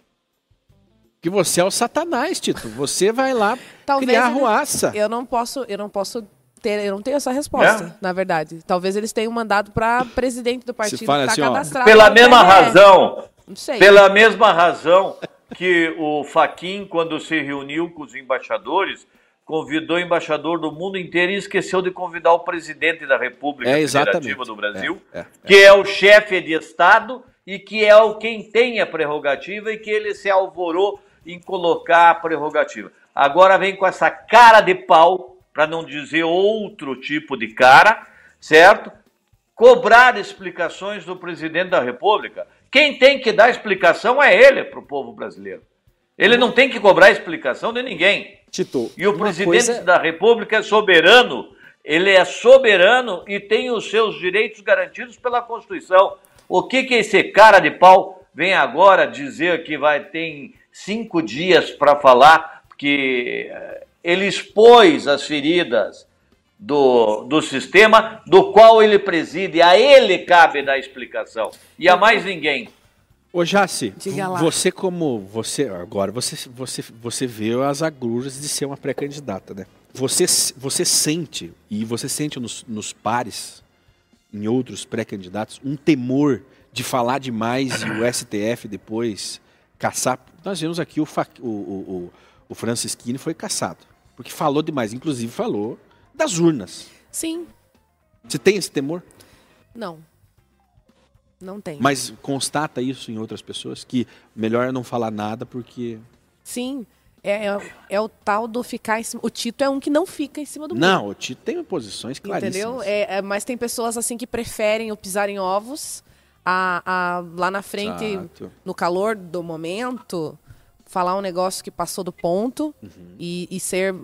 Que você é o satanás, Tito. Você vai lá Talvez criar ruaça. Eu não posso, eu não posso ter, eu não tenho essa resposta, é? na verdade. Talvez eles tenham mandado para presidente do partido que tá assim, cadastrado. Pela mesma razão. Não sei. Pela mesma razão que o Faquin, quando se reuniu com os embaixadores, convidou o embaixador do mundo inteiro e esqueceu de convidar o presidente da República é, Federativa do Brasil, é, é, que é o chefe de Estado e que é o quem tem a prerrogativa e que ele se alvorou em colocar a prerrogativa. Agora vem com essa cara de pau para não dizer outro tipo de cara, certo? Cobrar explicações do presidente da República. Quem tem que dar explicação é ele para o povo brasileiro. Ele não tem que cobrar explicação de ninguém. Tito, e o presidente coisa... da República é soberano. Ele é soberano e tem os seus direitos garantidos pela Constituição. O que, que esse cara de pau vem agora dizer que vai ter cinco dias para falar que eh, ele expôs as feridas do, do sistema do qual ele preside. A ele cabe dar explicação. E a mais ninguém. Ô Jaci, você como você agora você você você vê as agruras de ser uma pré-candidata, né? Você você sente e você sente nos, nos pares em outros pré-candidatos um temor de falar demais e o STF depois caçar. Nós vimos aqui o o, o, o Francisquini foi caçado. Porque falou demais, inclusive falou das urnas. Sim. Você tem esse temor? Não. Não tem. Mas constata isso em outras pessoas? Que melhor é não falar nada porque. Sim. É, é, é, o tal do ficar em cima. O Tito é um que não fica em cima do muro. Não, o Tito tem posições claríssimas. Entendeu? É, é, mas tem pessoas assim que preferem o pisar em ovos a, a lá na frente, Exato. no calor do momento, falar um negócio que passou do ponto uhum. e, e, ser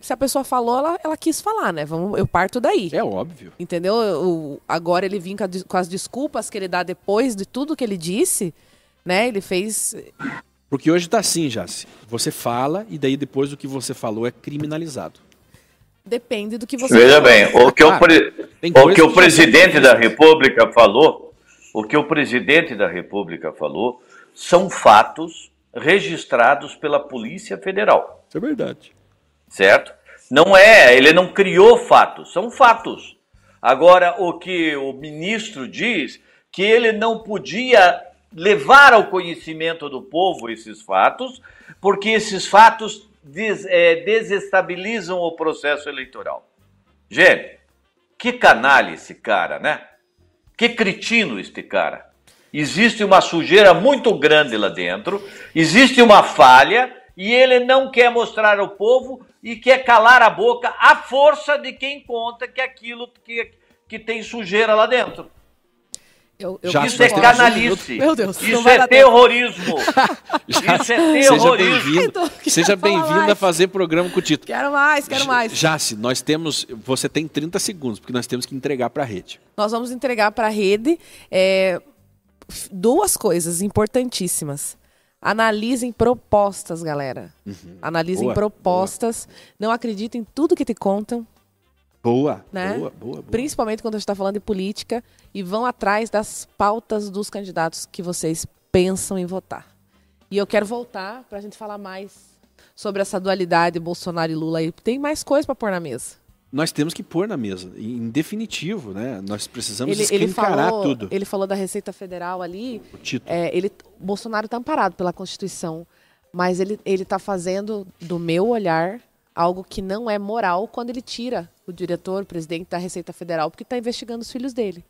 se a pessoa falou, ela, ela quis falar, né? Vamos, eu parto daí. É óbvio. Entendeu? O, agora ele vinha com, com, as desculpas que ele dá depois de tudo que ele disse, né? Ele fez. Porque hoje tá assim, Jace. Você fala e daí depois do que você falou é criminalizado. Depende do que você Veja falou. bem, o que, o, pre... o, que o presidente da República falou, o que o presidente da República falou, são fatos registrados pela Polícia Federal. Isso é verdade. Certo? Não é, ele não criou fatos, são fatos. Agora, o que o ministro diz, que ele não podia levar ao conhecimento do povo esses fatos, porque esses fatos des, é, desestabilizam o processo eleitoral. Gente, que canalha esse cara, né? Que cretino este cara. Existe uma sujeira muito grande lá dentro, existe uma falha e ele não quer mostrar ao povo e quer calar a boca à força de quem conta que aquilo que, que tem sujeira lá dentro. Eu, eu isso é canalice. Meu Deus, isso é terrorismo. [LAUGHS] isso é terrorismo. Seja bem-vindo a fazer programa com o Tito. Quero mais, quero mais. Jace, nós temos. Você tem 30 segundos, porque nós temos que entregar para a rede. Nós vamos entregar para a rede é, duas coisas importantíssimas. Analisem propostas, galera. Uhum. Analisem boa, propostas. Boa. Não acreditem em tudo que te contam. Boa, né? boa, boa, boa. Principalmente quando a gente está falando de política. E vão atrás das pautas dos candidatos que vocês pensam em votar. E eu quero voltar para a gente falar mais sobre essa dualidade Bolsonaro e Lula aí. Tem mais coisa para pôr na mesa nós temos que pôr na mesa, em definitivo, né? Nós precisamos ele, escancarar ele falou, tudo. Ele falou da Receita Federal ali. O título. É, ele, Bolsonaro está amparado pela Constituição, mas ele está fazendo, do meu olhar, algo que não é moral quando ele tira o diretor, o presidente da Receita Federal, porque está investigando os filhos dele.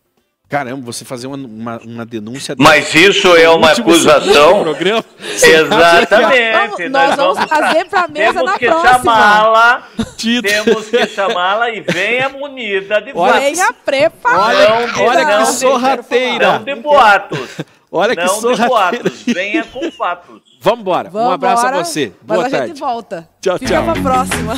Caramba, você fazer uma, uma, uma denúncia. Mas isso é uma acusação. [LAUGHS] Exatamente. Vamos, nós, nós vamos trazer para a mesa temos na que próxima. Chamá-la, temos que chamá-la e venha munida de fatos. Venha preparada. Olha, olha que sorrateira. Não de boatos. Olha que não de boatos. Venha com fatos. Vamos embora. Um abraço a você. Boa Mas tarde. a gente volta. Tchau, Fica tchau. Fica pra próxima.